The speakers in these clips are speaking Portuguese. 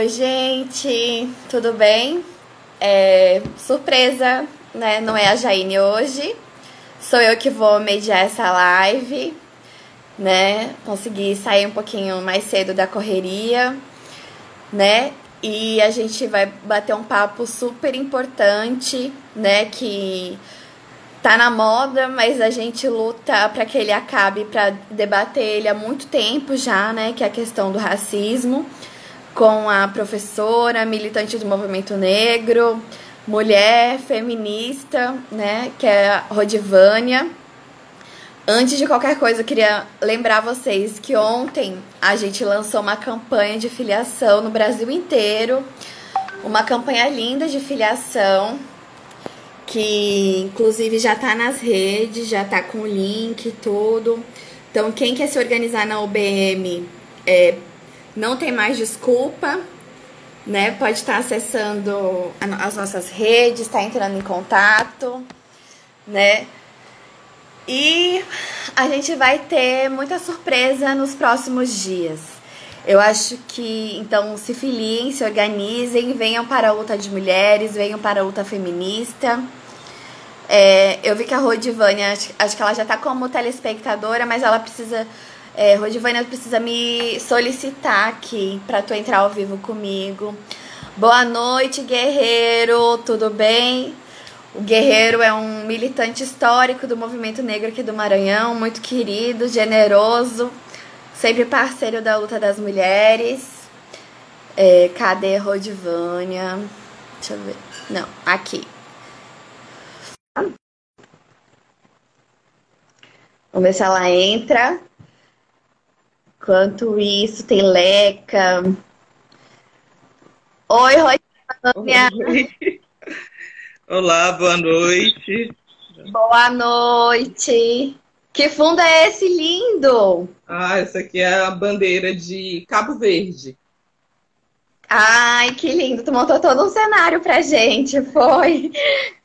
Oi, gente, tudo bem? É, surpresa, né? Não é a Jaine hoje. Sou eu que vou mediar essa live, né? Consegui sair um pouquinho mais cedo da correria, né? E a gente vai bater um papo super importante, né? Que tá na moda, mas a gente luta para que ele acabe, para debater ele há muito tempo já, né? Que é a questão do racismo com a professora, militante do movimento negro, mulher feminista, né, que é a Rodivânia. Antes de qualquer coisa, eu queria lembrar vocês que ontem a gente lançou uma campanha de filiação no Brasil inteiro, uma campanha linda de filiação, que inclusive já tá nas redes, já tá com o link e tudo. Então, quem quer se organizar na UBM, é, não tem mais desculpa, né? Pode estar acessando as nossas redes, está entrando em contato, né? E a gente vai ter muita surpresa nos próximos dias. Eu acho que, então, se filiem, se organizem, venham para a luta de mulheres, venham para a luta feminista. É, eu vi que a Rodivânia, acho, acho que ela já está como telespectadora, mas ela precisa é, Rodivânia precisa me solicitar aqui para tu entrar ao vivo comigo. Boa noite, guerreiro, tudo bem? O Guerreiro é um militante histórico do movimento negro aqui do Maranhão, muito querido, generoso, sempre parceiro da luta das mulheres. É, cadê Rodivânia? Deixa eu ver. Não, aqui. Vamos ver se ela entra. Enquanto isso, tem Leca. Oi, Rosânia. Olá, boa noite. Boa noite. Que fundo é esse lindo? Ah, essa aqui é a bandeira de Cabo Verde. Ai, que lindo. Tu montou todo um cenário pra gente, foi?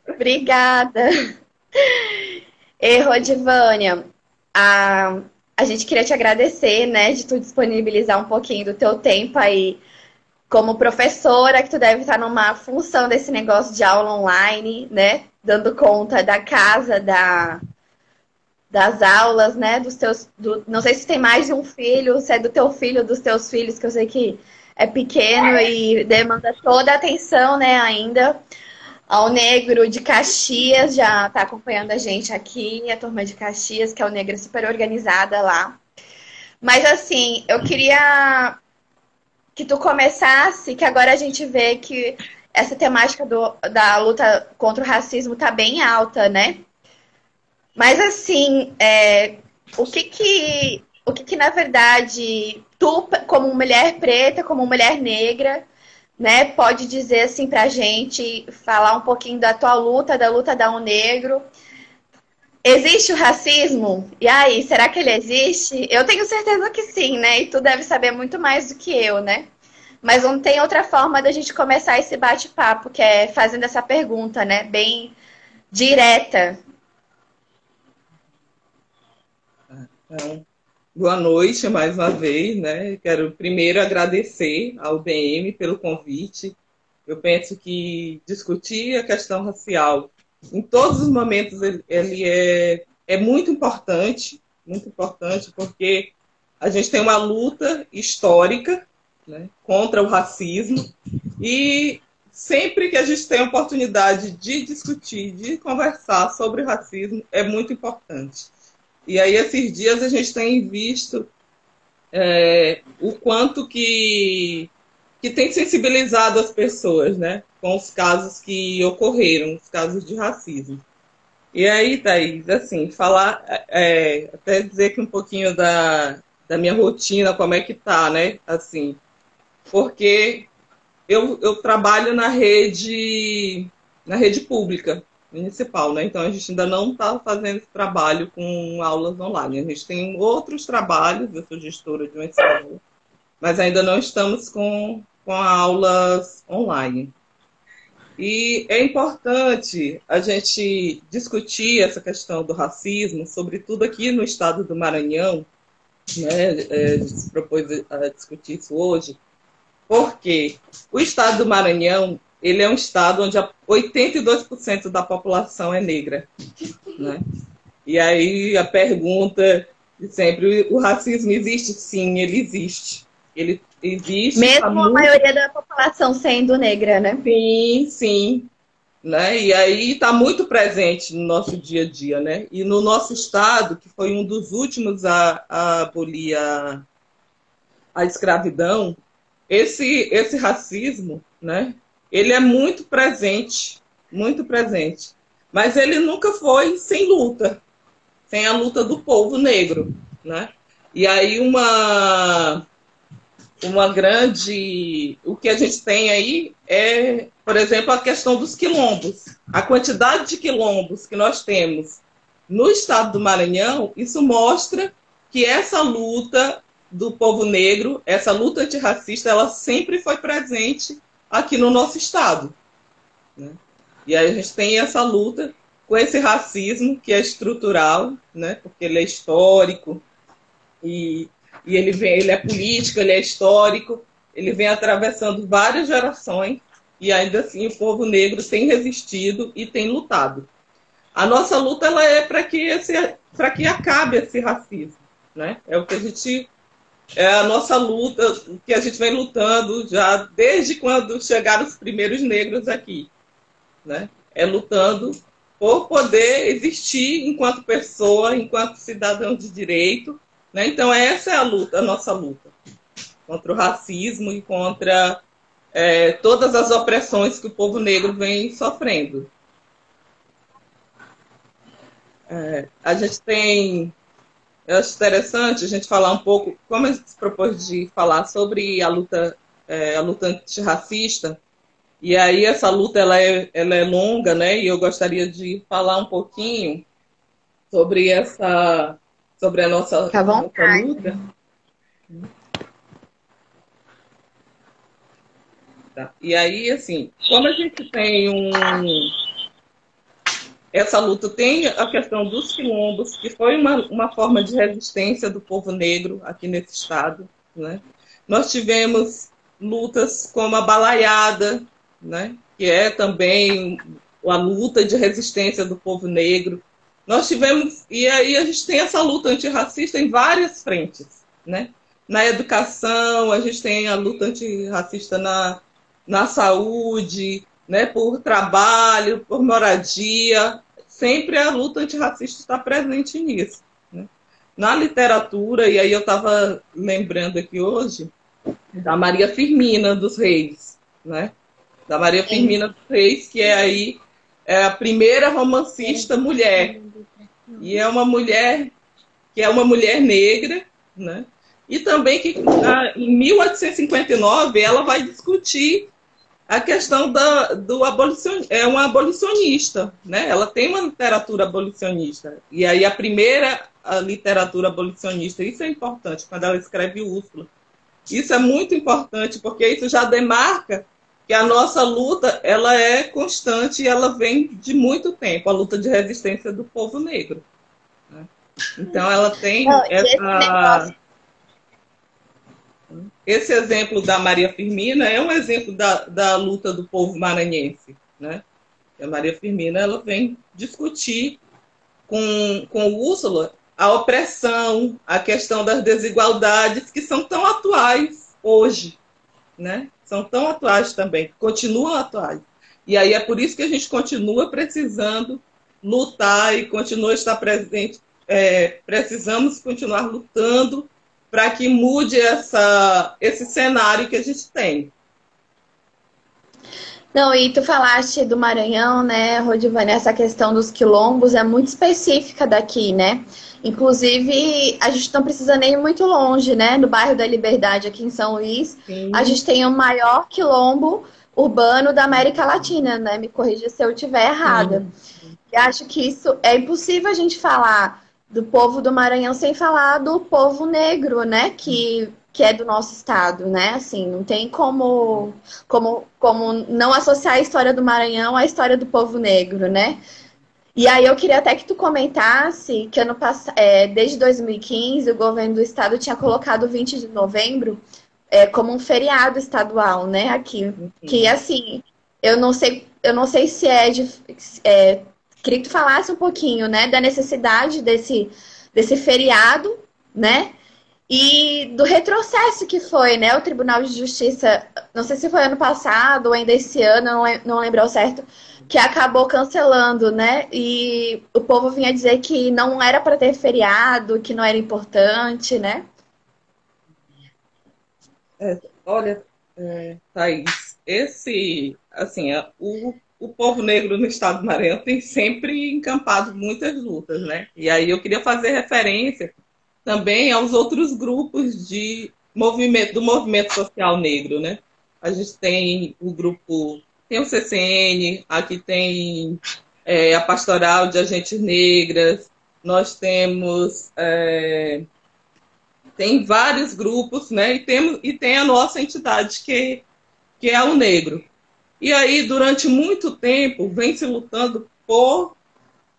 Obrigada. E Rodivânia, a a gente queria te agradecer, né, de tu disponibilizar um pouquinho do teu tempo aí como professora, que tu deve estar numa função desse negócio de aula online, né, dando conta da casa, da das aulas, né, dos teus, do, não sei se tem mais de um filho, se é do teu filho, dos teus filhos, que eu sei que é pequeno e demanda toda a atenção, né, ainda. Ao Negro de Caxias já está acompanhando a gente aqui, a turma de Caxias, que é o Negro super organizada lá. Mas assim, eu queria que tu começasse, que agora a gente vê que essa temática do, da luta contra o racismo está bem alta, né? Mas assim, é, o que que, o que que na verdade tu, como mulher preta, como mulher negra, né, pode dizer assim para a gente, falar um pouquinho da tua luta, da luta da Um Negro. Existe o racismo? E aí, será que ele existe? Eu tenho certeza que sim, né? E tu deve saber muito mais do que eu, né? Mas não tem outra forma da gente começar esse bate-papo, que é fazendo essa pergunta, né? Bem direta. É. Boa noite mais uma vez, né? Quero primeiro agradecer ao BM pelo convite. Eu penso que discutir a questão racial em todos os momentos ele é, é muito importante, muito importante, porque a gente tem uma luta histórica né, contra o racismo e sempre que a gente tem a oportunidade de discutir, de conversar sobre racismo, é muito importante. E aí, esses dias, a gente tem visto é, o quanto que, que tem sensibilizado as pessoas, né? Com os casos que ocorreram, os casos de racismo. E aí, Thaís, assim, falar, é, até dizer que um pouquinho da, da minha rotina, como é que tá, né? Assim, porque eu, eu trabalho na rede, na rede pública, municipal, né? Então a gente ainda não está fazendo esse trabalho com aulas online. A gente tem outros trabalhos, eu sou gestora de uma escola, mas ainda não estamos com, com aulas online. E é importante a gente discutir essa questão do racismo, sobretudo aqui no estado do Maranhão, né? É, a gente se propôs a discutir isso hoje, Porque o estado do Maranhão, ele é um estado onde 82% da população é negra. Né? E aí a pergunta de sempre, o racismo existe? Sim, ele existe. Ele existe. Mesmo a muito... maioria da população sendo negra, né? Sim, sim. Né? E aí está muito presente no nosso dia a dia, né? E no nosso estado, que foi um dos últimos a, a abolir a, a escravidão, esse, esse racismo, né? Ele é muito presente, muito presente. Mas ele nunca foi sem luta, sem a luta do povo negro, né? E aí uma uma grande. O que a gente tem aí é, por exemplo, a questão dos quilombos. A quantidade de quilombos que nós temos no estado do Maranhão, isso mostra que essa luta do povo negro, essa luta antirracista, ela sempre foi presente aqui no nosso estado. Né? E aí a gente tem essa luta com esse racismo que é estrutural, né? porque ele é histórico e e ele vem, ele é político, ele é histórico, ele vem atravessando várias gerações e ainda assim o povo negro tem resistido e tem lutado. A nossa luta ela é para que que acabe esse racismo, né? É o que a gente é a nossa luta, que a gente vem lutando já desde quando chegaram os primeiros negros aqui, né? É lutando por poder existir enquanto pessoa, enquanto cidadão de direito né? Então, essa é a luta, a nossa luta contra o racismo e contra é, todas as opressões que o povo negro vem sofrendo. É, a gente tem. Eu acho interessante a gente falar um pouco, como a gente se propôs de falar sobre a luta, é, a luta antirracista, e aí essa luta ela é, ela é longa, né? E eu gostaria de falar um pouquinho sobre essa sobre a nossa, nossa luta. Tá. E aí, assim, como a gente tem um. Essa luta tem a questão dos quilombos, que foi uma, uma forma de resistência do povo negro aqui nesse estado. Né? Nós tivemos lutas como a balaiada, né? que é também a luta de resistência do povo negro. Nós tivemos, e aí a gente tem essa luta antirracista em várias frentes, né? Na educação, a gente tem a luta antirracista na, na saúde, né? por trabalho, por moradia. Sempre a luta antirracista está presente nisso. Né? Na literatura, e aí eu estava lembrando aqui hoje, da Maria Firmina dos Reis, né? Da Maria Firmina dos Reis, que é aí é a primeira romancista mulher e é uma mulher que é uma mulher negra, né? E também que em 1859 ela vai discutir a questão da, do abolicionista, é uma abolicionista, né? Ela tem uma literatura abolicionista. E aí a primeira a literatura abolicionista, isso é importante quando ela escreve Úrsula. Isso é muito importante porque isso já demarca que a nossa luta ela é constante e ela vem de muito tempo, a luta de resistência do povo negro. Né? Então ela tem Não, essa... Esse exemplo da Maria Firmina é um exemplo da, da luta do povo maranhense. Né? A Maria Firmina ela vem discutir com, com Úrsula a opressão, a questão das desigualdades que são tão atuais hoje. Né? são tão atuais também, continuam atuais. E aí é por isso que a gente continua precisando lutar e continua estar presente. É, precisamos continuar lutando para que mude essa, esse cenário que a gente tem. Não, e tu falaste do Maranhão, né, Rodivane, essa questão dos quilombos é muito específica daqui, né? Inclusive, a gente não precisa nem ir muito longe, né? No bairro da Liberdade, aqui em São Luís, Sim. a gente tem o maior quilombo urbano da América Latina, né? Me corrija se eu estiver errada. Sim. E acho que isso é impossível a gente falar do povo do Maranhão sem falar do povo negro, né? Que, que é do nosso estado, né? Assim, não tem como, como, como não associar a história do Maranhão à história do povo negro, né? E aí eu queria até que tu comentasse que ano é, desde 2015, o governo do estado tinha colocado 20 de novembro é, como um feriado estadual, né, aqui. Uhum. Que assim, eu não sei, eu não sei se é, de, é queria que tu falasse um pouquinho, né, da necessidade desse, desse feriado, né? E do retrocesso que foi, né? O Tribunal de Justiça, não sei se foi ano passado ou ainda esse ano, não, não lembro certo, que acabou cancelando, né? E o povo vinha dizer que não era para ter feriado, que não era importante, né? É, olha, é, Thaís, esse, assim, o, o povo negro no estado do Maranhão tem sempre encampado muitas lutas, né? E aí eu queria fazer referência também aos outros grupos de movimento, do movimento social negro, né? A gente tem o grupo, tem o CCN, aqui tem é, a Pastoral de Agentes Negras, nós temos é, tem vários grupos, né? E, temos, e tem a nossa entidade, que, que é o negro. E aí, durante muito tempo, vem se lutando por,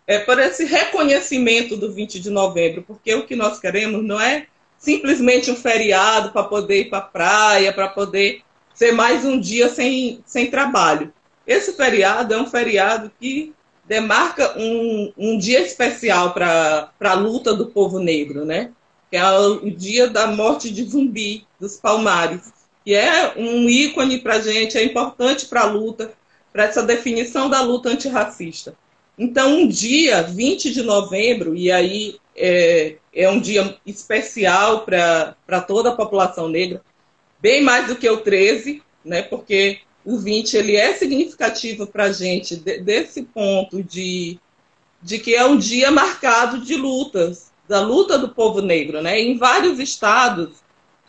é, por esse reconhecimento do 20 de novembro, porque o que nós queremos não é simplesmente um feriado para poder ir para a praia, para poder ser mais um dia sem, sem trabalho. Esse feriado é um feriado que demarca um, um dia especial para a luta do povo negro, né? que é o dia da morte de Zumbi, dos Palmares, que é um ícone para a gente, é importante para a luta, para essa definição da luta antirracista. Então, um dia, 20 de novembro, e aí é, é um dia especial para toda a população negra, bem mais do que o 13, né, porque o 20 ele é significativo para a gente de, desse ponto de, de que é um dia marcado de lutas, da luta do povo negro, né? Em vários estados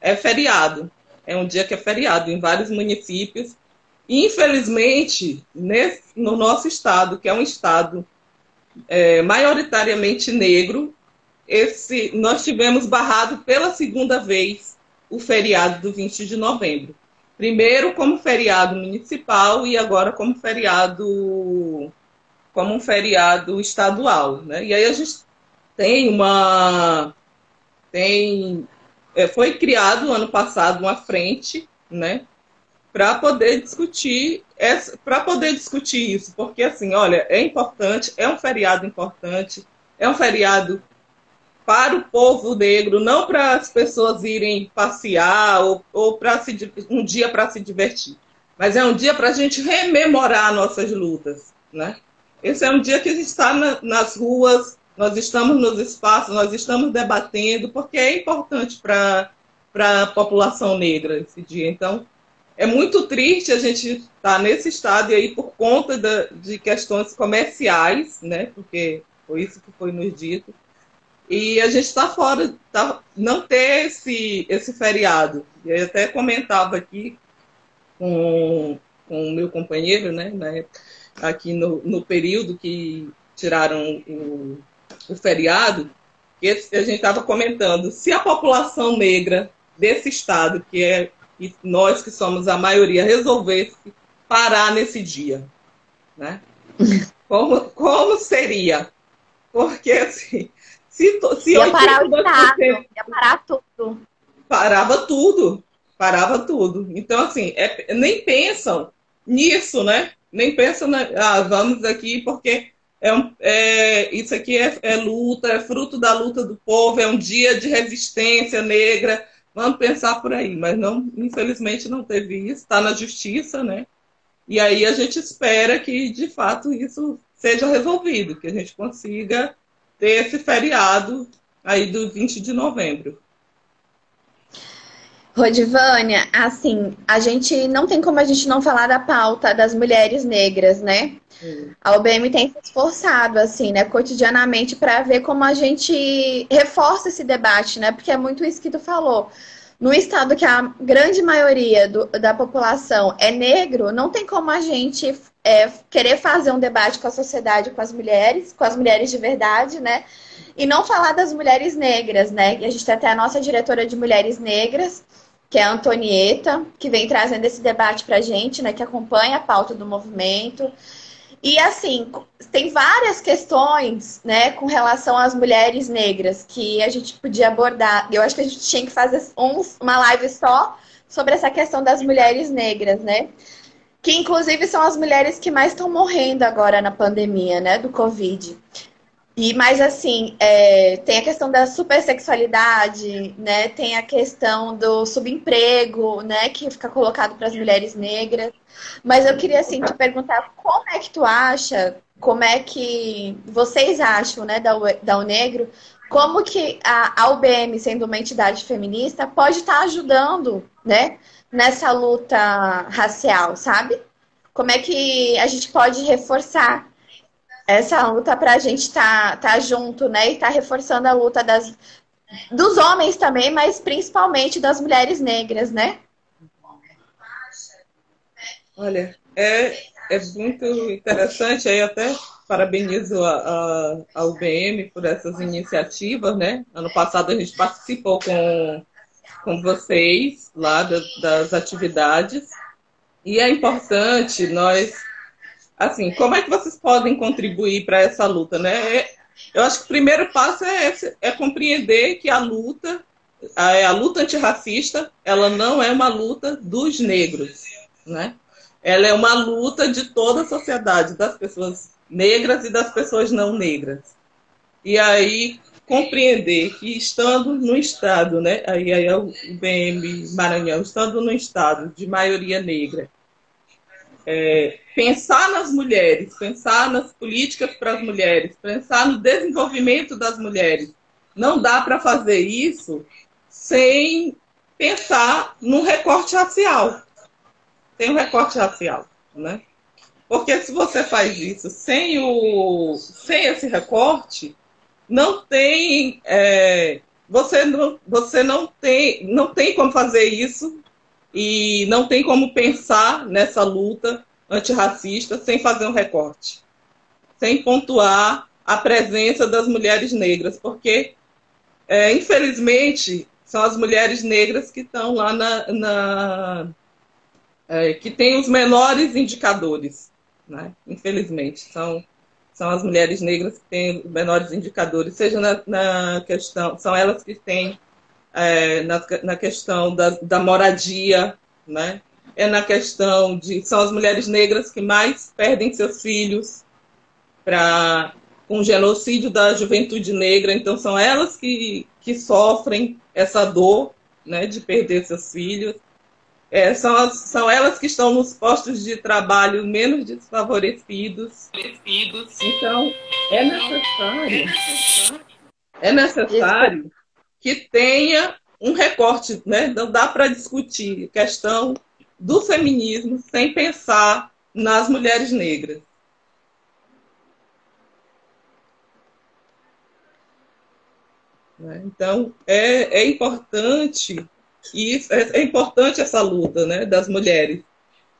é feriado, é um dia que é feriado em vários municípios. Infelizmente, nesse, no nosso estado, que é um estado é, maioritariamente negro, esse, nós tivemos barrado pela segunda vez o feriado do 20 de novembro. Primeiro como feriado municipal e agora como feriado como um feriado estadual, né? E aí a gente tem uma. Tem, foi criado ano passado uma frente, né? Para poder discutir para poder discutir isso, porque assim, olha, é importante, é um feriado importante, é um feriado para o povo negro, não para as pessoas irem passear ou, ou para um dia para se divertir, mas é um dia para a gente rememorar nossas lutas, né? Esse é um dia que a gente está na, nas ruas nós estamos nos espaços, nós estamos debatendo, porque é importante para a população negra esse dia. Então, é muito triste a gente estar tá nesse estado aí por conta da, de questões comerciais, né? Porque foi isso que foi nos dito. E a gente está fora, tá, não ter esse, esse feriado. E eu até comentava aqui com, com o meu companheiro, né aqui no, no período que tiraram o, o feriado, que a gente estava comentando, se a população negra desse estado, que é e nós que somos a maioria, resolvesse parar nesse dia, né? Como, como seria? Porque assim, se, se ia parar o estado, ia parar tudo. Parava tudo, parava tudo. Então, assim, é, nem pensam nisso, né? Nem pensam, na, ah, vamos aqui porque é, um, é isso aqui é, é, luta, é fruto da luta do povo, é um dia de resistência negra. Vamos pensar por aí, mas não, infelizmente não teve isso, está na justiça, né? E aí a gente espera que de fato isso seja resolvido, que a gente consiga ter esse feriado aí do 20 de novembro. Rodivânia, assim, a gente não tem como a gente não falar da pauta das mulheres negras, né? A UBM tem se esforçado, assim, né, cotidianamente, para ver como a gente reforça esse debate, né? Porque é muito isso que tu falou. No estado que a grande maioria do, da população é negro, não tem como a gente é, querer fazer um debate com a sociedade, com as mulheres, com as mulheres de verdade, né? E não falar das mulheres negras, né? E a gente tem até a nossa diretora de mulheres negras, que é a Antonieta, que vem trazendo esse debate para a gente, né? Que acompanha a pauta do movimento. E assim, tem várias questões, né, com relação às mulheres negras que a gente podia abordar. Eu acho que a gente tinha que fazer um, uma live só sobre essa questão das mulheres negras, né? Que inclusive são as mulheres que mais estão morrendo agora na pandemia, né, do Covid. E mais assim, é, tem a questão da supersexualidade, né? Tem a questão do subemprego, né? Que fica colocado para as mulheres negras. Mas eu queria assim te perguntar como é que tu acha, como é que vocês acham, né, da, da Negro, como que a, a UBM, sendo uma entidade feminista, pode estar tá ajudando, né, nessa luta racial, sabe? Como é que a gente pode reforçar essa luta para a gente estar tá, tá junto, né? E estar tá reforçando a luta das, dos homens também, mas principalmente das mulheres negras, né? Olha, é, é muito interessante, aí até parabenizo a, a, a UBM por essas iniciativas, né? Ano passado a gente participou com, com vocês lá das, das atividades, e é importante nós assim, como é que vocês podem contribuir para essa luta, né? É, eu acho que o primeiro passo é, é compreender que a luta, a, a luta antirracista, ela não é uma luta dos negros, né? Ela é uma luta de toda a sociedade, das pessoas negras e das pessoas não negras. E aí compreender que estando no estado, né, aí, aí é o BM Maranhão, estando no estado de maioria negra, é, pensar nas mulheres, pensar nas políticas para as mulheres, pensar no desenvolvimento das mulheres. Não dá para fazer isso sem pensar no recorte racial. Tem um recorte racial, né? Porque se você faz isso sem, o, sem esse recorte, não tem. É, você não, você não, tem, não tem como fazer isso e não tem como pensar nessa luta antirracista sem fazer um recorte, sem pontuar a presença das mulheres negras, porque, é, infelizmente, são as mulheres negras que estão lá na. na é, que têm os menores indicadores, né? infelizmente. São, são as mulheres negras que têm os menores indicadores, seja na, na questão. São elas que têm é, na, na questão da, da moradia, né? É na questão de são as mulheres negras que mais perdem seus filhos para um genocídio da juventude negra, então são elas que, que sofrem essa dor né, de perder seus filhos. É, são, as, são elas que estão nos postos de trabalho menos desfavorecidos. Então, é necessário, é necessário que tenha um recorte, né? Não dá para discutir questão do feminismo sem pensar nas mulheres negras. Né? Então, é, é importante é, é importante essa luta né, das mulheres.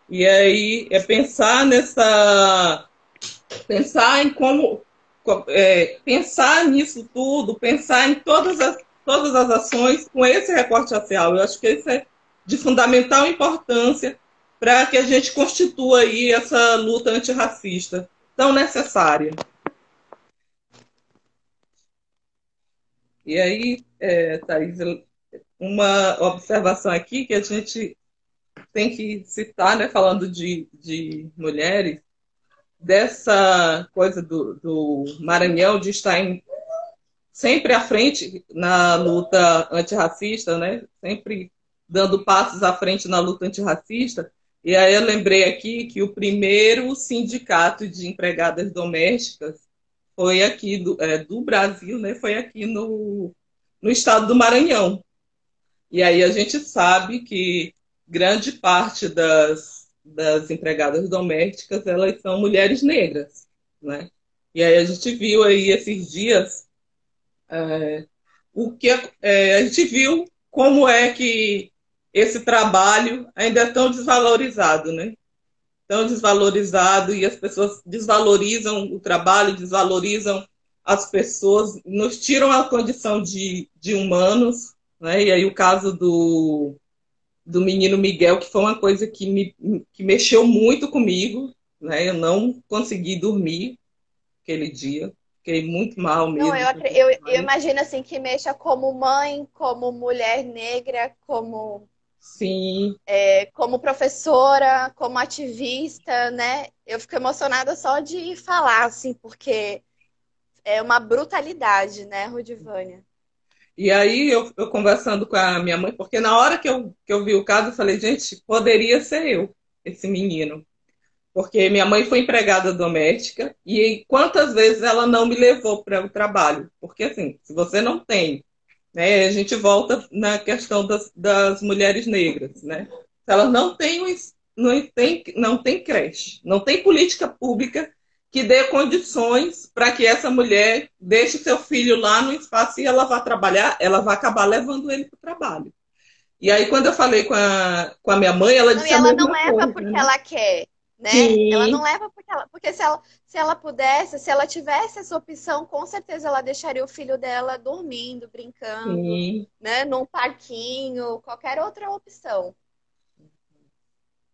E aí é pensar nessa. Pensar em como. É, pensar nisso tudo, pensar em todas as, todas as ações com esse recorte racial. Eu acho que isso é de fundamental importância para que a gente constitua aí essa luta antirracista tão necessária. E aí, é, Thaís, uma observação aqui que a gente tem que citar, né, falando de, de mulheres, dessa coisa do, do Maranhão de estar em, sempre à frente na luta antirracista, né, sempre dando passos à frente na luta antirracista. E aí eu lembrei aqui que o primeiro sindicato de empregadas domésticas foi aqui do, é, do Brasil, né? Foi aqui no, no estado do Maranhão. E aí a gente sabe que grande parte das, das empregadas domésticas elas são mulheres negras, né? E aí a gente viu aí esses dias é, o que é, a gente viu como é que esse trabalho ainda é tão desvalorizado, né? Tão desvalorizado e as pessoas desvalorizam o trabalho, desvalorizam as pessoas, nos tiram a condição de, de humanos, né? E aí o caso do, do menino Miguel, que foi uma coisa que me que mexeu muito comigo, né? Eu não consegui dormir aquele dia, fiquei muito mal mesmo. Não, eu, eu, eu imagino assim que mexa como mãe, como mulher negra, como Sim. É, como professora, como ativista, né? Eu fico emocionada só de falar, assim, porque é uma brutalidade, né, Rudivânia? E aí eu, eu, conversando com a minha mãe, porque na hora que eu, que eu vi o caso, eu falei, gente, poderia ser eu, esse menino. Porque minha mãe foi empregada doméstica e quantas vezes ela não me levou para o trabalho? Porque assim, se você não tem né? A gente volta na questão das, das mulheres negras, né? Elas não têm, não tem, não tem creche, não tem política pública que dê condições para que essa mulher deixe seu filho lá no espaço e ela vá trabalhar, ela vai acabar levando ele para o trabalho. E aí, quando eu falei com a, com a minha mãe, ela disse. Não, ela não leva coisa, porque né? ela quer né? Sim. Ela não leva porque ela, porque se ela, se ela pudesse, se ela tivesse essa opção, com certeza ela deixaria o filho dela dormindo, brincando, Sim. né, num parquinho, qualquer outra opção.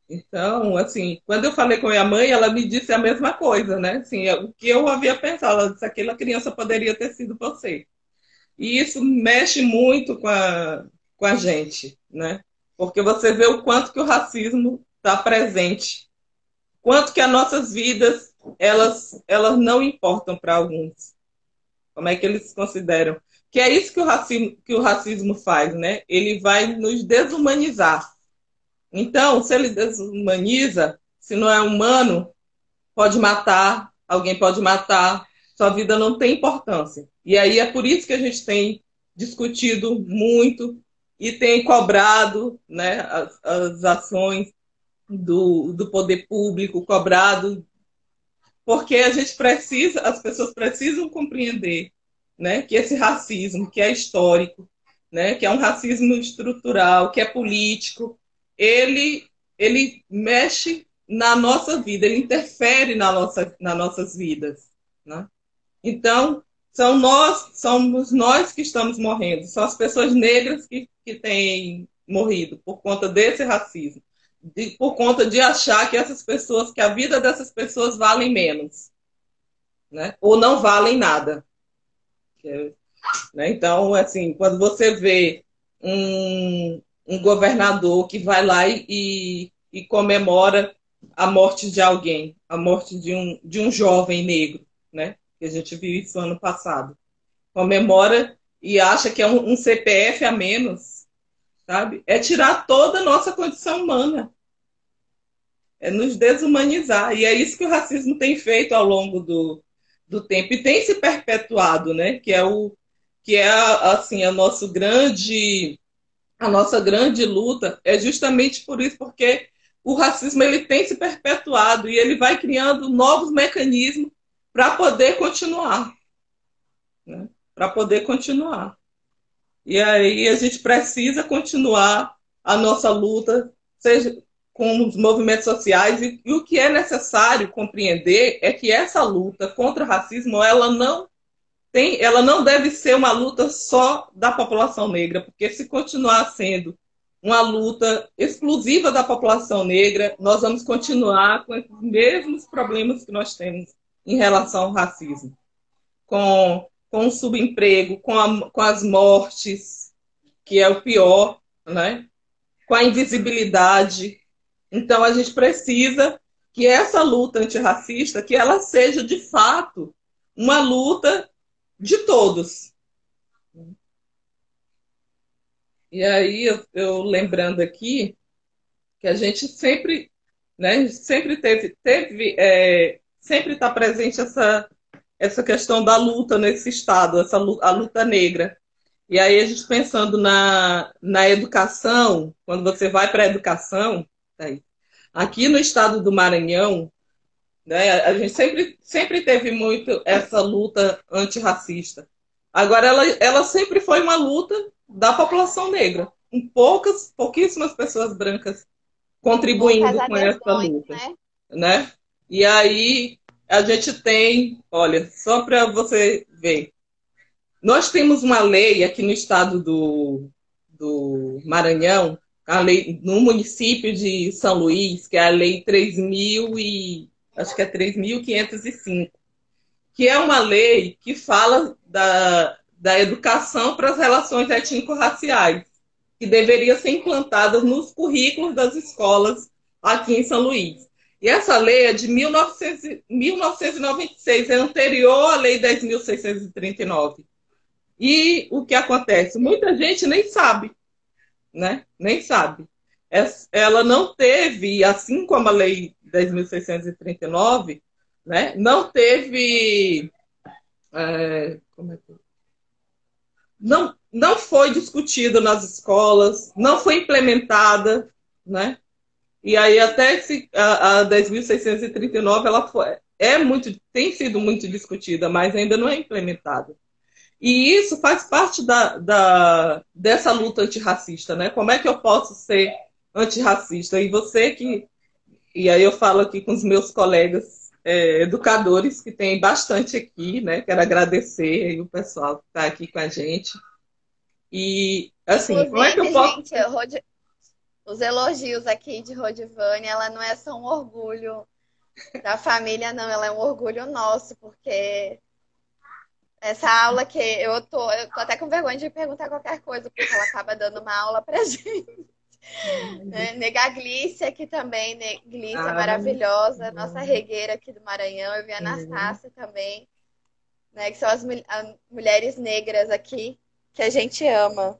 Então, assim, quando eu falei com a minha mãe, ela me disse a mesma coisa, né? Assim, o que eu havia pensado, ela disse aquela criança poderia ter sido você. E isso mexe muito com a, com a gente, né? Porque você vê o quanto que o racismo está presente quanto que as nossas vidas elas, elas não importam para alguns. Como é que eles consideram? Que é isso que o, racismo, que o racismo faz, né? Ele vai nos desumanizar. Então, se ele desumaniza, se não é humano, pode matar, alguém pode matar, sua vida não tem importância. E aí é por isso que a gente tem discutido muito e tem cobrado né, as, as ações do, do poder público cobrado, porque a gente precisa, as pessoas precisam compreender né, que esse racismo, que é histórico, né, que é um racismo estrutural, que é político, ele, ele mexe na nossa vida, ele interfere na nossa, nas nossas vidas. Né? Então, são nós, somos nós que estamos morrendo, são as pessoas negras que, que têm morrido por conta desse racismo de, por conta de achar que essas pessoas, que a vida dessas pessoas valem menos, né? Ou não valem nada. Né? Então, assim, quando você vê um, um governador que vai lá e, e, comemora a morte de alguém, a morte de um, de um jovem negro, né? Que a gente viu isso ano passado. Comemora e acha que é um, um CPF a menos, sabe? É tirar toda a nossa condição humana. É nos desumanizar. E é isso que o racismo tem feito ao longo do, do tempo e tem se perpetuado, né? Que é o que é assim a nosso grande a nossa grande luta é justamente por isso, porque o racismo ele tem se perpetuado e ele vai criando novos mecanismos para poder continuar, né? para poder continuar. E aí a gente precisa continuar a nossa luta, seja com os movimentos sociais, e, e, o que é necessário compreender é que essa luta contra o racismo, ela não tem, ela não deve ser uma luta só da população negra, porque se continuar sendo uma luta exclusiva da população negra, nós vamos continuar com os mesmos problemas que nós temos em relação ao racismo. Com com o subemprego, com, a, com as mortes, que é o pior, né? com a invisibilidade. Então, a gente precisa que essa luta antirracista, que ela seja, de fato, uma luta de todos. E aí, eu, eu lembrando aqui que a gente sempre, né, sempre teve, teve é, sempre está presente essa essa questão da luta nesse estado, essa a luta negra. E aí a gente pensando na, na educação, quando você vai para a educação, tá aqui no estado do Maranhão, né, a gente sempre, sempre teve muito essa luta antirracista. Agora, ela, ela sempre foi uma luta da população negra, com poucas, pouquíssimas pessoas brancas contribuindo com essa luta. Né? né? E aí, a gente tem, olha, só para você ver, nós temos uma lei aqui no estado do, do Maranhão, a lei no município de São Luís, que é a lei 3000 e acho que é 3505, que é uma lei que fala da, da educação para as relações étnico-raciais. que deveriam ser implantadas nos currículos das escolas aqui em São Luís. E essa lei é de 1900, 1996, é anterior à Lei 10.639. E o que acontece? Muita gente nem sabe, né? Nem sabe. Ela não teve, assim como a Lei 10.639, né? Não teve. É, como é que... não, não foi discutido nas escolas, não foi implementada, né? E aí até esse, a, a 10.639 ela foi, é muito, tem sido muito discutida, mas ainda não é implementada. E isso faz parte da, da, dessa luta antirracista, né? Como é que eu posso ser antirracista? E você que. E aí eu falo aqui com os meus colegas é, educadores, que tem bastante aqui, né? Quero agradecer o pessoal que está aqui com a gente. E, assim, Inclusive, como é que eu posso. Gente, os elogios aqui de Rodivane, ela não é só um orgulho da família, não, ela é um orgulho nosso, porque essa aula que eu tô, eu tô até com vergonha de perguntar qualquer coisa, porque ela acaba dando uma aula pra gente. né? Negaglícia, que também, Glícia ah, maravilhosa, nossa regueira aqui do Maranhão, eu vi a Anastácia também, né? Que são as, as mulheres negras aqui que a gente ama.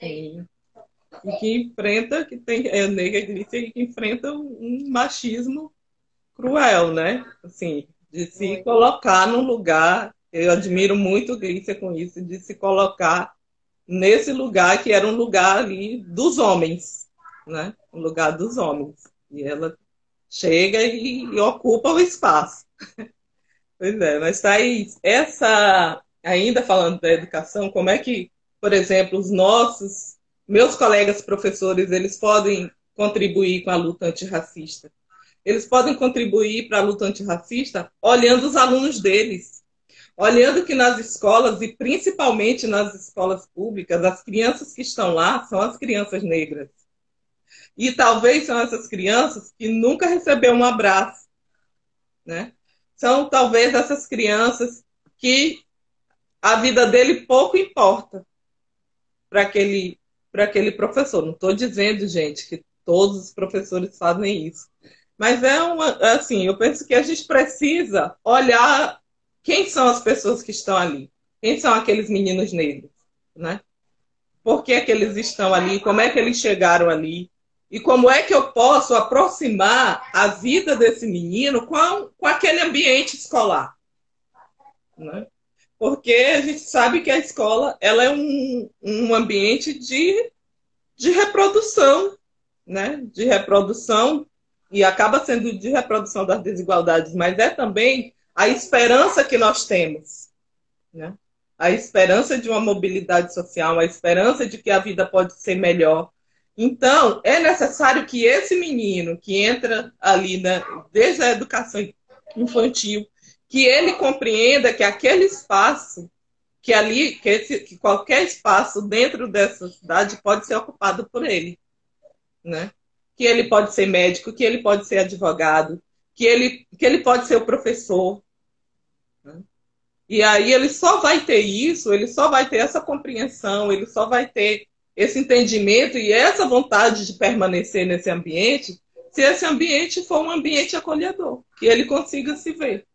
Sim e que enfrenta, que tem é negra e que enfrenta um machismo cruel, né? Assim, de se muito. colocar num lugar, eu admiro muito Glícia com isso, de se colocar nesse lugar que era um lugar ali dos homens, né? Um lugar dos homens. E ela chega e, e ocupa o espaço. pois é, mas Thaís, essa, ainda falando da educação, como é que, por exemplo, os nossos meus colegas professores, eles podem contribuir com a luta antirracista. Eles podem contribuir para a luta antirracista olhando os alunos deles, olhando que nas escolas, e principalmente nas escolas públicas, as crianças que estão lá são as crianças negras. E talvez são essas crianças que nunca receberam um abraço. Né? São talvez essas crianças que a vida dele pouco importa para aquele aquele professor. Não estou dizendo, gente, que todos os professores fazem isso. Mas é uma, assim, eu penso que a gente precisa olhar quem são as pessoas que estão ali. Quem são aqueles meninos negros, né? Por que, é que eles estão ali? Como é que eles chegaram ali? E como é que eu posso aproximar a vida desse menino com, com aquele ambiente escolar? Né? porque a gente sabe que a escola ela é um, um ambiente de, de reprodução, né? De reprodução, e acaba sendo de reprodução das desigualdades, mas é também a esperança que nós temos, né? A esperança de uma mobilidade social, a esperança de que a vida pode ser melhor. Então, é necessário que esse menino que entra ali né, desde a educação infantil, que ele compreenda que aquele espaço, que ali, que, esse, que qualquer espaço dentro dessa cidade pode ser ocupado por ele, né? Que ele pode ser médico, que ele pode ser advogado, que ele, que ele pode ser o professor. Né? E aí ele só vai ter isso, ele só vai ter essa compreensão, ele só vai ter esse entendimento e essa vontade de permanecer nesse ambiente, se esse ambiente for um ambiente acolhedor, que ele consiga se ver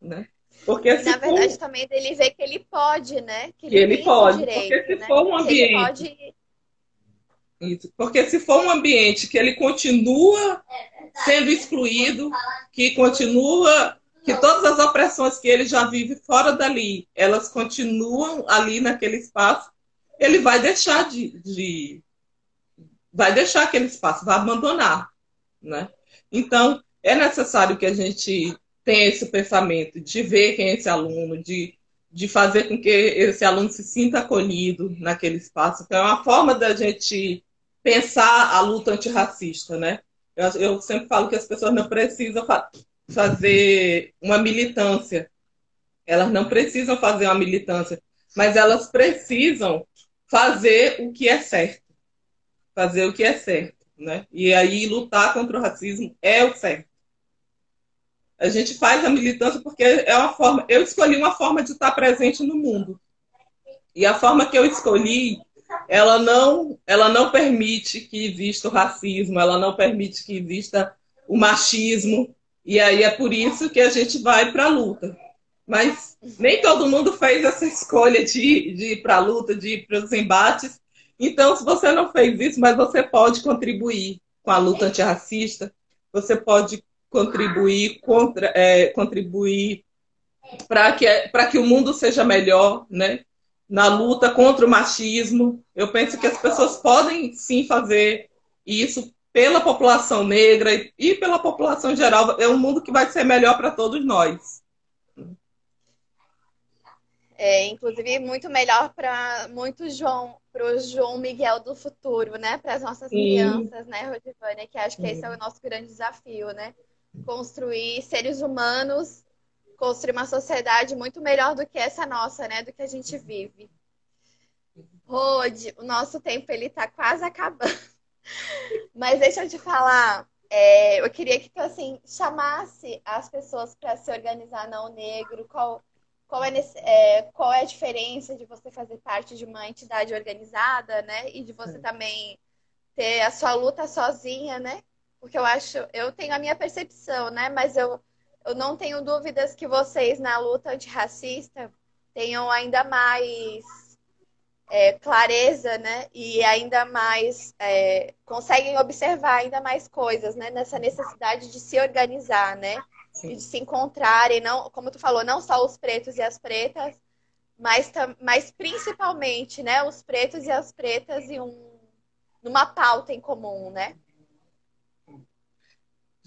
né? Porque e, na verdade for... também dele ver que ele pode, né? Que ele, que ele pode. Direito, porque se né? for um ambiente. Pode... Isso. Porque se for um ambiente que ele continua sendo excluído, que continua, que todas as opressões que ele já vive fora dali, elas continuam ali naquele espaço, ele vai deixar de, de vai deixar aquele espaço, vai abandonar, né? Então, é necessário que a gente tem esse pensamento de ver quem é esse aluno, de, de fazer com que esse aluno se sinta acolhido naquele espaço. Então, é uma forma da gente pensar a luta antirracista, né? Eu, eu sempre falo que as pessoas não precisam fa fazer uma militância. Elas não precisam fazer uma militância, mas elas precisam fazer o que é certo. Fazer o que é certo, né? E aí lutar contra o racismo é o certo. A gente faz a militância porque é uma forma. Eu escolhi uma forma de estar presente no mundo. E a forma que eu escolhi ela não, ela não permite que exista o racismo, ela não permite que exista o machismo, e aí é por isso que a gente vai para a luta. Mas nem todo mundo fez essa escolha de, de ir para a luta, de ir para os embates. Então, se você não fez isso, mas você pode contribuir com a luta antirracista, você pode contribuir contra, é, contribuir para que, que o mundo seja melhor, né? Na luta contra o machismo. Eu penso que as pessoas podem sim fazer isso pela população negra e pela população geral. É um mundo que vai ser melhor para todos nós. É, inclusive muito melhor para muito João, para o João Miguel do futuro, né? Para as nossas Sim. crianças, né, Rodivânia? Que acho que Sim. esse é o nosso grande desafio, né? Construir seres humanos construir uma sociedade muito melhor do que essa nossa, né? Do que a gente vive. Rode, o nosso tempo ele tá quase acabando. Mas deixa eu te falar, é, eu queria que tu assim chamasse as pessoas para se organizar na O Negro. Qual, qual, é, é, qual é a diferença de você fazer parte de uma entidade organizada, né? E de você também ter a sua luta sozinha, né? Porque eu acho, eu tenho a minha percepção, né? Mas eu eu não tenho dúvidas que vocês na luta antirracista tenham ainda mais é, clareza, né? E ainda mais é, conseguem observar ainda mais coisas, né? Nessa necessidade de se organizar, né? E de se encontrarem, não, como tu falou, não só os pretos e as pretas, mas, mas principalmente, né? Os pretos e as pretas em um, numa pauta em comum, né?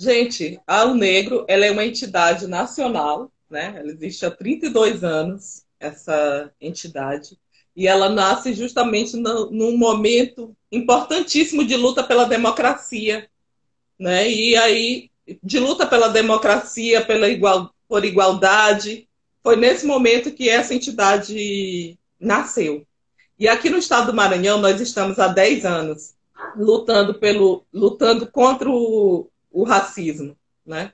Gente, a O Negro ela é uma entidade nacional, né? Ela existe há 32 anos, essa entidade, e ela nasce justamente no, num momento importantíssimo de luta pela democracia, né? E aí, de luta pela democracia, pela igual, por igualdade, foi nesse momento que essa entidade nasceu. E aqui no estado do Maranhão, nós estamos há 10 anos lutando, pelo, lutando contra o, o racismo, né?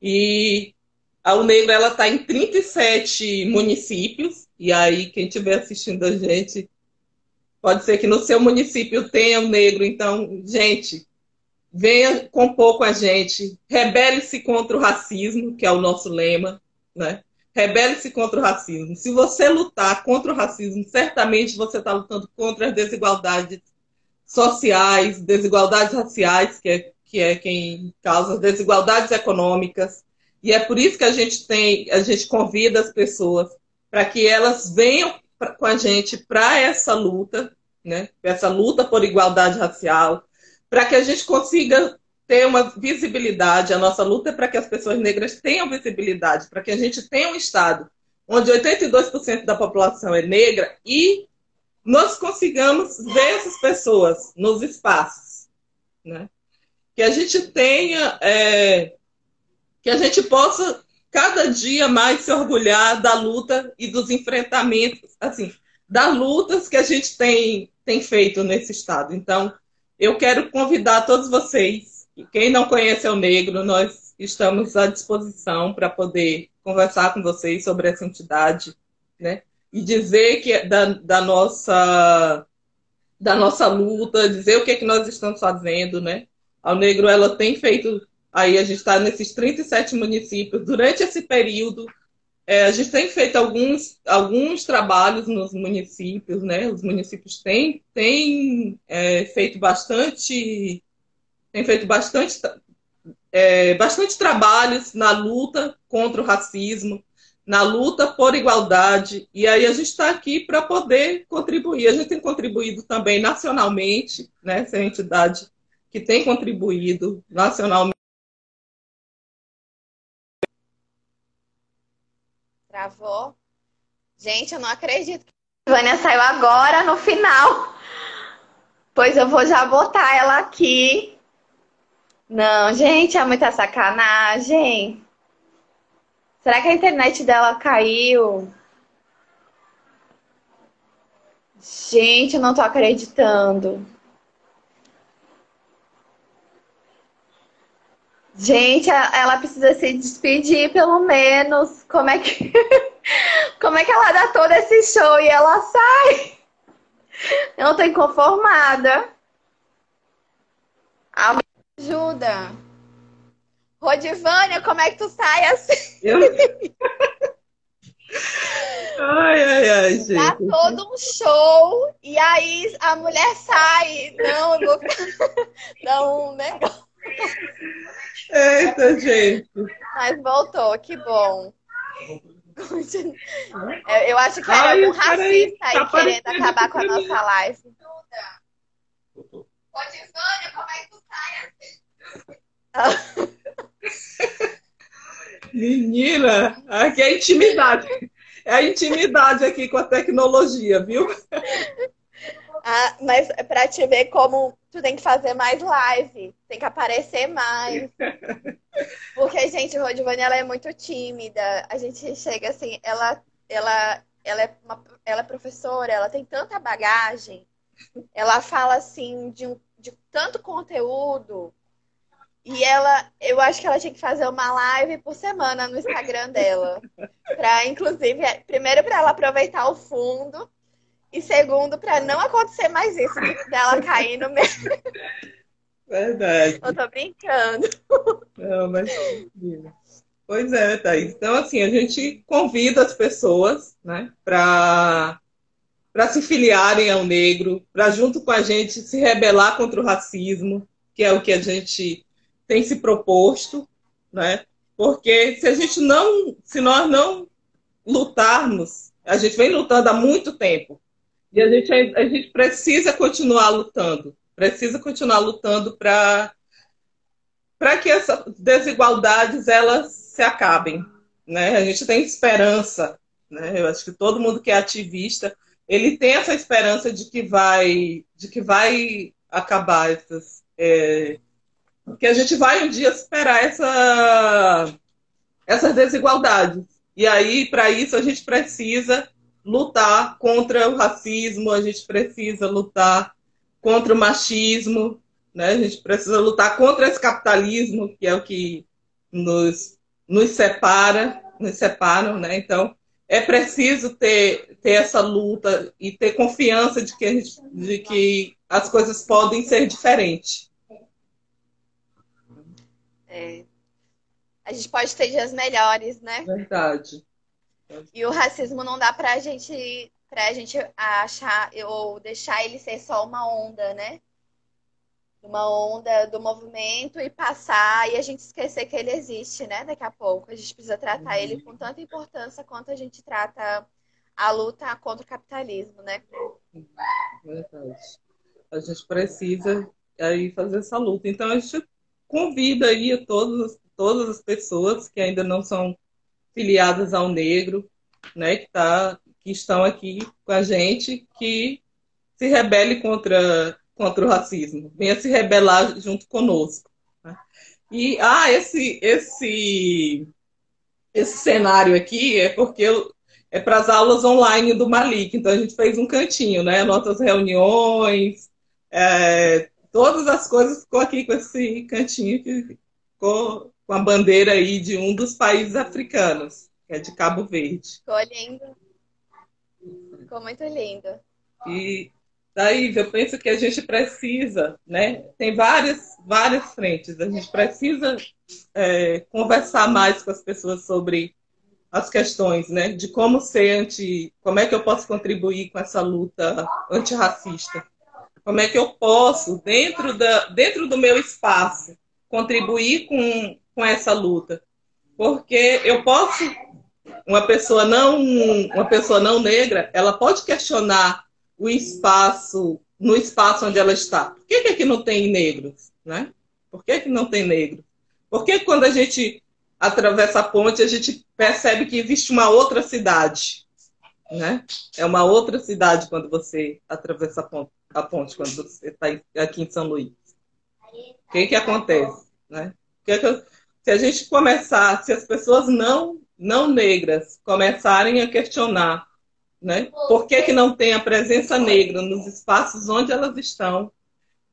E a Unegra ela está em 37 municípios e aí quem estiver assistindo a gente pode ser que no seu município tenha o negro, então gente venha compor com a gente, rebele-se contra o racismo, que é o nosso lema, né? Rebele-se contra o racismo. Se você lutar contra o racismo, certamente você está lutando contra as desigualdades sociais, desigualdades raciais, que é que é quem causa as desigualdades econômicas. E é por isso que a gente tem, a gente convida as pessoas para que elas venham pra, com a gente para essa luta, né? Essa luta por igualdade racial, para que a gente consiga ter uma visibilidade. A nossa luta é para que as pessoas negras tenham visibilidade, para que a gente tenha um estado onde 82% da população é negra e nós consigamos ver essas pessoas nos espaços, né? Que a gente tenha, é, que a gente possa cada dia mais se orgulhar da luta e dos enfrentamentos, assim, das lutas que a gente tem, tem feito nesse estado. Então, eu quero convidar todos vocês, quem não conhece o Negro, nós estamos à disposição para poder conversar com vocês sobre essa entidade, né? E dizer que é da, da nossa da nossa luta, dizer o que, é que nós estamos fazendo, né? Ao Negro ela tem feito, aí a gente está nesses 37 municípios. Durante esse período, é, a gente tem feito alguns, alguns trabalhos nos municípios, né? Os municípios têm, têm é, feito bastante, têm feito bastante, é, bastante trabalhos na luta contra o racismo, na luta por igualdade. E aí a gente está aqui para poder contribuir. A gente tem contribuído também nacionalmente, né? Essa entidade que tem contribuído nacionalmente. Travou. Gente, eu não acredito que a Vânia saiu agora no final. Pois eu vou já botar ela aqui. Não, gente, é muita sacanagem. Será que a internet dela caiu? Gente, eu não tô acreditando. Gente, ela precisa se despedir pelo menos. Como é que como é que ela dá todo esse show e ela sai? Eu não tô inconformada. Ah, ajuda. Rodivânia, como é que tu sai assim? Eu... Ai, ai, ai, gente. Dá todo um show e aí a mulher sai. Não, eu vou dar um negócio. Eita, gente. Mas voltou, que bom. Eu acho que era algum racista aí, tá aí querendo acabar com a nossa live. Pode Vânia, como é que tu sai assim? Menina, aqui é intimidade. É a intimidade aqui com a tecnologia, viu? Ah, mas para te ver como tu tem que fazer mais live, tem que aparecer mais. Porque, gente, a Rodivane, ela é muito tímida. A gente chega assim, ela, ela, ela, é uma, ela é professora, ela tem tanta bagagem. Ela fala assim de, um, de tanto conteúdo e ela, eu acho que ela tinha que fazer uma live por semana no Instagram dela. Pra, inclusive, é, primeiro para ela aproveitar o fundo. E segundo, para não acontecer mais isso, dela cair no meio. Verdade. Eu tô brincando. Não, mas. Pois é, Thaís. Então, assim, a gente convida as pessoas, né, para para se filiarem ao negro, para junto com a gente se rebelar contra o racismo, que é o que a gente tem se proposto, né? Porque se a gente não, se nós não lutarmos, a gente vem lutando há muito tempo e a gente, a gente precisa continuar lutando, precisa continuar lutando para que essas desigualdades elas se acabem, né? A gente tem esperança, né? Eu acho que todo mundo que é ativista ele tem essa esperança de que vai de que vai acabar essas é, que a gente vai um dia superar essa, essas desigualdades. E aí, para isso, a gente precisa lutar contra o racismo, a gente precisa lutar contra o machismo, né? a gente precisa lutar contra esse capitalismo, que é o que nos, nos separa, nos separam, né? Então, é preciso ter, ter essa luta e ter confiança de que, gente, de que as coisas podem ser diferentes. É. A gente pode ter dias melhores, né? Verdade. E o racismo não dá pra gente, pra gente achar ou deixar ele ser só uma onda, né? Uma onda do movimento e passar e a gente esquecer que ele existe, né? Daqui a pouco. A gente precisa tratar uhum. ele com tanta importância quanto a gente trata a luta contra o capitalismo, né? Verdade. A gente precisa aí fazer essa luta. Então a gente convida aí a todos, todas as pessoas que ainda não são filiadas ao negro, né, que, tá, que estão aqui com a gente, que se rebele contra, contra o racismo. Venha se rebelar junto conosco. Né? E, ah, esse, esse, esse cenário aqui é porque eu, é para as aulas online do Malik. Então, a gente fez um cantinho, né? Nossas reuniões, é, todas as coisas ficou aqui com esse cantinho que ficou com a bandeira aí de um dos países africanos, que é de Cabo Verde. Ficou lindo. Ficou muito lindo. E daí eu penso que a gente precisa, né? Tem várias, várias frentes. A gente precisa é, conversar mais com as pessoas sobre as questões, né? De como ser anti, como é que eu posso contribuir com essa luta antirracista. Como é que eu posso, dentro, da, dentro do meu espaço, contribuir com, com essa luta? Porque eu posso, uma pessoa não, uma pessoa não negra, ela pode questionar o espaço, no espaço onde ela está. Por que, que aqui não tem negros? Né? Por que, que não tem negro? Por que quando a gente atravessa a ponte, a gente percebe que existe uma outra cidade? Né? É uma outra cidade quando você atravessa a ponte a ponte quando você está aqui em São Luís? O que, que acontece? Né? Que que, se a gente começar, se as pessoas não, não negras começarem a questionar né, por que, que não tem a presença negra nos espaços onde elas estão,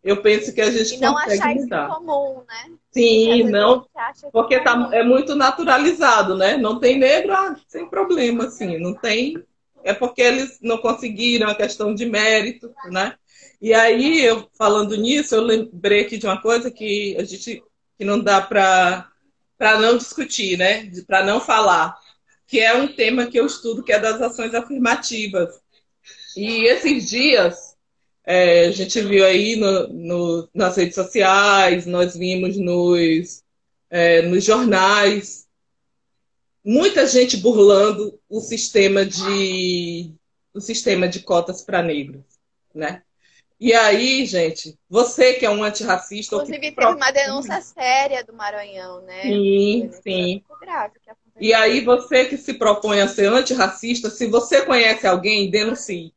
eu penso que a gente e não consegue achar mudar. Isso comum, né? Sim, não, porque tá, é muito naturalizado, né? Não tem negro, ah, sem problema, assim, não tem é porque eles não conseguiram a questão de mérito, né? E aí, eu falando nisso, eu lembrei aqui de uma coisa que a gente que não dá para para não discutir, né? Para não falar, que é um tema que eu estudo, que é das ações afirmativas. E esses dias é, a gente viu aí no, no, nas redes sociais, nós vimos nos, é, nos jornais, muita gente burlando o sistema de, o sistema de cotas para negros, né? E aí, gente, você que é um antirracista... Inclusive, teve pro... uma denúncia séria do Maranhão, né? Sim, sim. e aí, você que se propõe a ser antirracista, se você conhece alguém, denuncie.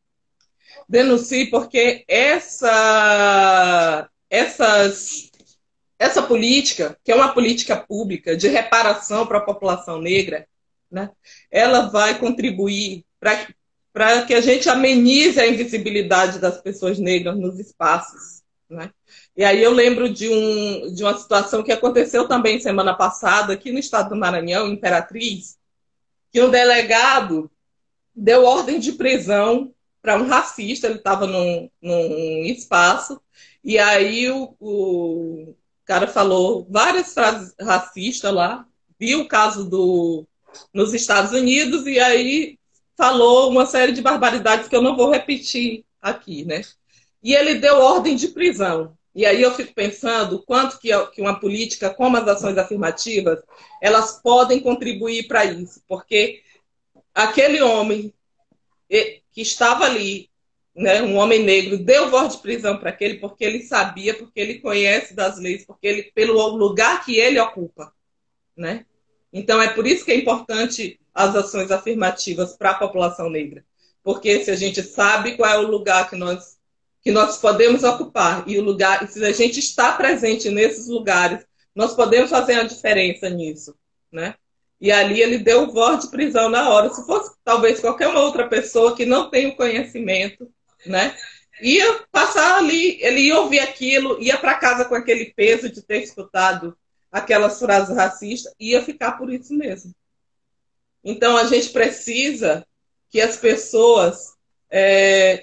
Denuncie porque essa, essas, essa política, que é uma política pública de reparação para a população negra, né, ela vai contribuir para para que a gente amenize a invisibilidade das pessoas negras nos espaços. Né? E aí eu lembro de, um, de uma situação que aconteceu também semana passada, aqui no estado do Maranhão, Imperatriz, que um delegado deu ordem de prisão para um racista, ele estava num, num espaço, e aí o, o cara falou várias frases racistas lá, viu o caso do, nos Estados Unidos, e aí falou uma série de barbaridades que eu não vou repetir aqui, né? E ele deu ordem de prisão. E aí eu fico pensando quanto que, uma política como as ações afirmativas, elas podem contribuir para isso, porque aquele homem que estava ali, né, um homem negro, deu voz de prisão para aquele porque ele sabia, porque ele conhece das leis, porque ele pelo lugar que ele ocupa, né? Então é por isso que é importante as ações afirmativas para a população negra. Porque se a gente sabe qual é o lugar que nós, que nós podemos ocupar e o lugar, e se a gente está presente nesses lugares, nós podemos fazer a diferença nisso, né? E ali ele deu voz de prisão na hora. Se fosse talvez qualquer uma outra pessoa que não tem o conhecimento, né? Ia passar ali, ele ia ouvir aquilo, ia para casa com aquele peso de ter escutado aquelas frases racistas, ia ficar por isso mesmo. Então a gente precisa que as pessoas, é,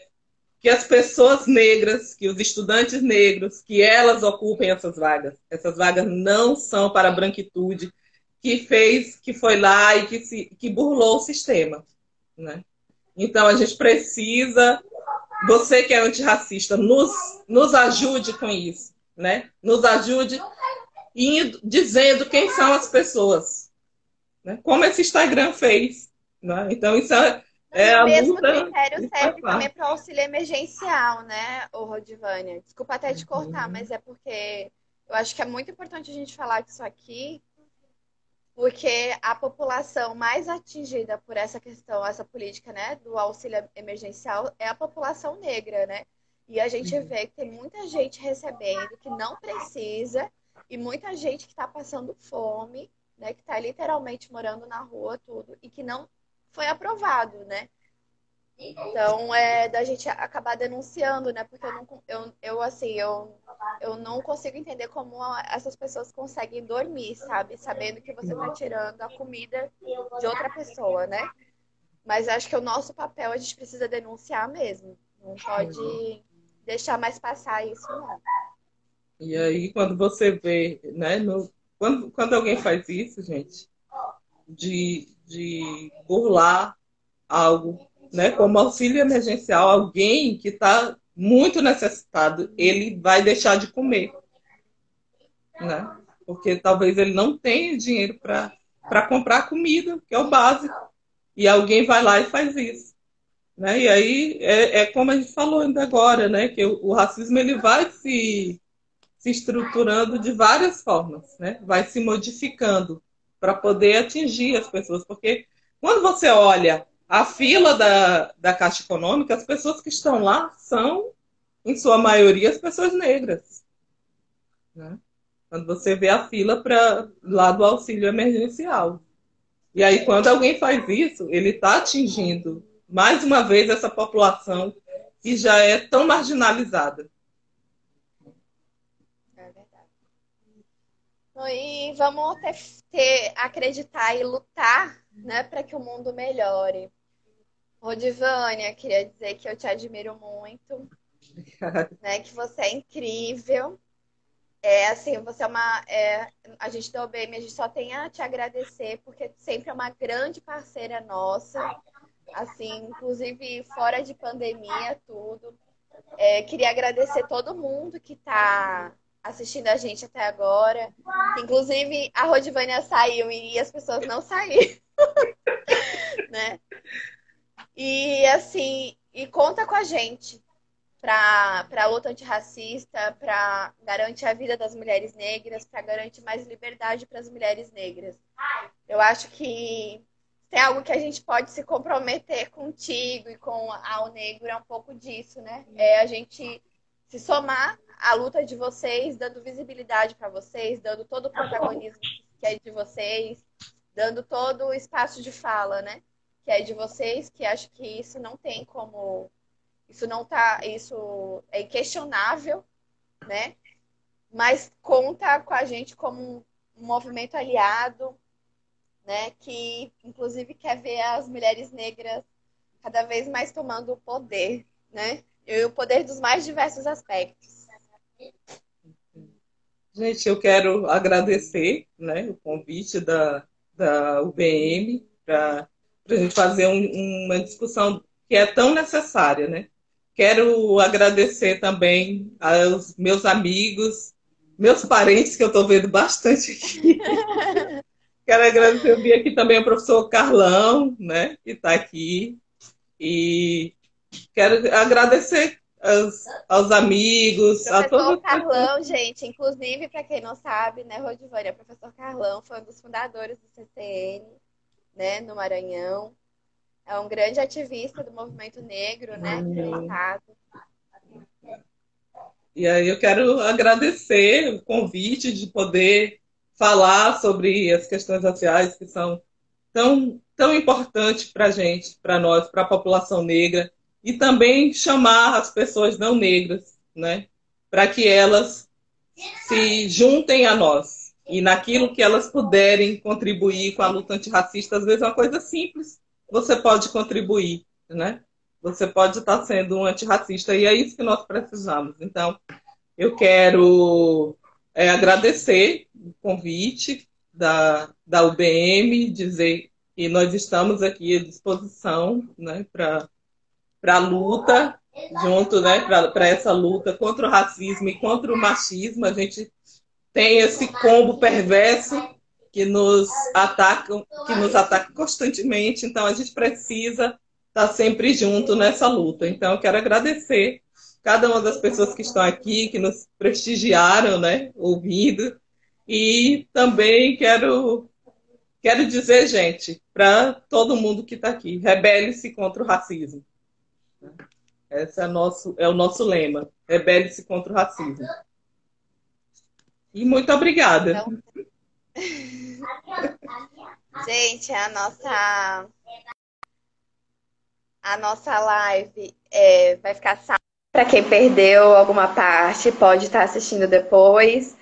que as pessoas negras, que os estudantes negros, que elas ocupem essas vagas. Essas vagas não são para a branquitude que fez, que foi lá e que, se, que burlou o sistema. Né? Então a gente precisa, você que é antirracista, nos, nos ajude com isso. Né? Nos ajude indo, dizendo quem são as pessoas né? como esse Instagram fez. Né? Então, isso é, é a mesmo luta. critério serve também para o auxílio emergencial, né, ô Rodivânia? Desculpa até te cortar, uhum. mas é porque eu acho que é muito importante a gente falar disso aqui, porque a população mais atingida por essa questão, essa política, né, do auxílio emergencial é a população negra, né? E a gente uhum. vê que tem muita gente recebendo que não precisa e muita gente que está passando fome né, que está literalmente morando na rua, tudo, e que não foi aprovado, né? Então, é da gente acabar denunciando, né? Porque eu, não, eu, eu assim, eu, eu não consigo entender como essas pessoas conseguem dormir, sabe? Sabendo que você está tirando a comida de outra pessoa, né? Mas acho que o nosso papel a gente precisa denunciar mesmo. Não pode deixar mais passar isso, não. E aí, quando você vê, né, no, quando, quando alguém faz isso, gente, de, de burlar algo, né, como auxílio emergencial, alguém que está muito necessitado, ele vai deixar de comer. Né? Porque talvez ele não tenha dinheiro para comprar comida, que é o básico. E alguém vai lá e faz isso. Né? E aí é, é como a gente falou ainda agora, né? Que o, o racismo ele vai se se estruturando de várias formas, né? Vai se modificando para poder atingir as pessoas, porque quando você olha a fila da, da Caixa Econômica, as pessoas que estão lá são, em sua maioria, as pessoas negras. Né? Quando você vê a fila para lá do auxílio emergencial. E aí, quando alguém faz isso, ele está atingindo mais uma vez essa população que já é tão marginalizada. E vamos ter, ter acreditar e lutar né, para que o mundo melhore. Rodivânia, queria dizer que eu te admiro muito, né? Que você é incrível. É assim, você é uma. É, a gente do OBM, a gente só tem a te agradecer, porque sempre é uma grande parceira nossa. Assim, inclusive fora de pandemia, tudo. É, queria agradecer todo mundo que está assistindo a gente até agora. Inclusive, a Rodivânia saiu e as pessoas não saíram. né? E assim, e conta com a gente para a luta antirracista, para garantir a vida das mulheres negras, para garantir mais liberdade para as mulheres negras. Eu acho que tem algo que a gente pode se comprometer contigo e com a Negro é um pouco disso, né? É a gente se somar à luta de vocês, dando visibilidade para vocês, dando todo o protagonismo que é de vocês, dando todo o espaço de fala, né? Que é de vocês, que acho que isso não tem como. Isso não tá. Isso é inquestionável, né? Mas conta com a gente como um movimento aliado, né? Que inclusive quer ver as mulheres negras cada vez mais tomando o poder, né? E o poder dos mais diversos aspectos. Gente, eu quero agradecer né, o convite da, da UBM para a gente fazer um, uma discussão que é tão necessária, né? Quero agradecer também aos meus amigos, meus parentes, que eu estou vendo bastante aqui. Quero agradecer, eu vi aqui também o professor Carlão, né, que está aqui. E quero agradecer aos, aos amigos, professor a todos. Carlão, gente, inclusive, para quem não sabe, né, Rodivânia, professor Carlão foi um dos fundadores do CCN, né, no Maranhão. É um grande ativista do movimento negro, né, aqui no estado. E aí eu quero agradecer o convite de poder falar sobre as questões raciais que são tão, tão importantes para a gente, para nós, para a população negra, e também chamar as pessoas não negras, né, para que elas se juntem a nós e naquilo que elas puderem contribuir com a luta antirracista, às vezes é uma coisa simples, você pode contribuir, né? Você pode estar sendo um antirracista e é isso que nós precisamos. Então, eu quero é, agradecer o convite da, da UBM, dizer que nós estamos aqui à disposição né, para a luta, junto né, para essa luta contra o racismo e contra o machismo. A gente tem esse combo perverso que nos atacam, que nos ataca constantemente, então a gente precisa estar sempre junto nessa luta. Então, eu quero agradecer cada uma das pessoas que estão aqui, que nos prestigiaram, né, ouvindo. E também quero, quero dizer, gente, para todo mundo que está aqui, rebele-se contra o racismo. Esse é, nosso, é o nosso lema, rebele-se contra o racismo. E muito obrigada. Então... gente, a nossa a nossa live é, vai ficar salva para quem perdeu alguma parte, pode estar assistindo depois.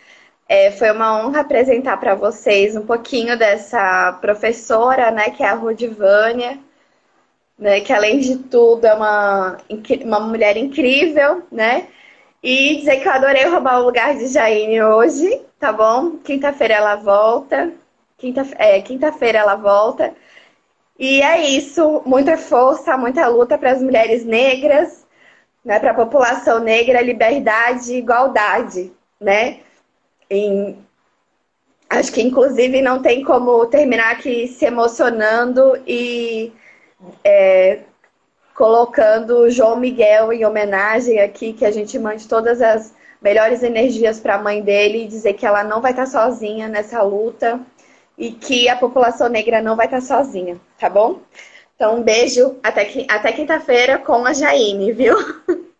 É, foi uma honra apresentar para vocês um pouquinho dessa professora, né, que é a Rudivânia, né, que além de tudo é uma, uma mulher incrível, né? E dizer que eu adorei roubar o lugar de Jaine hoje, tá bom? Quinta-feira ela volta. Quinta-feira é, quinta ela volta. E é isso, muita força, muita luta para as mulheres negras, né, para a população negra, liberdade e igualdade, né? Em, acho que inclusive não tem como terminar aqui se emocionando e é, colocando João Miguel em homenagem aqui, que a gente mande todas as melhores energias para a mãe dele e dizer que ela não vai estar tá sozinha nessa luta e que a população negra não vai estar tá sozinha, tá bom? Então, um beijo até, até quinta-feira com a Jaine, viu?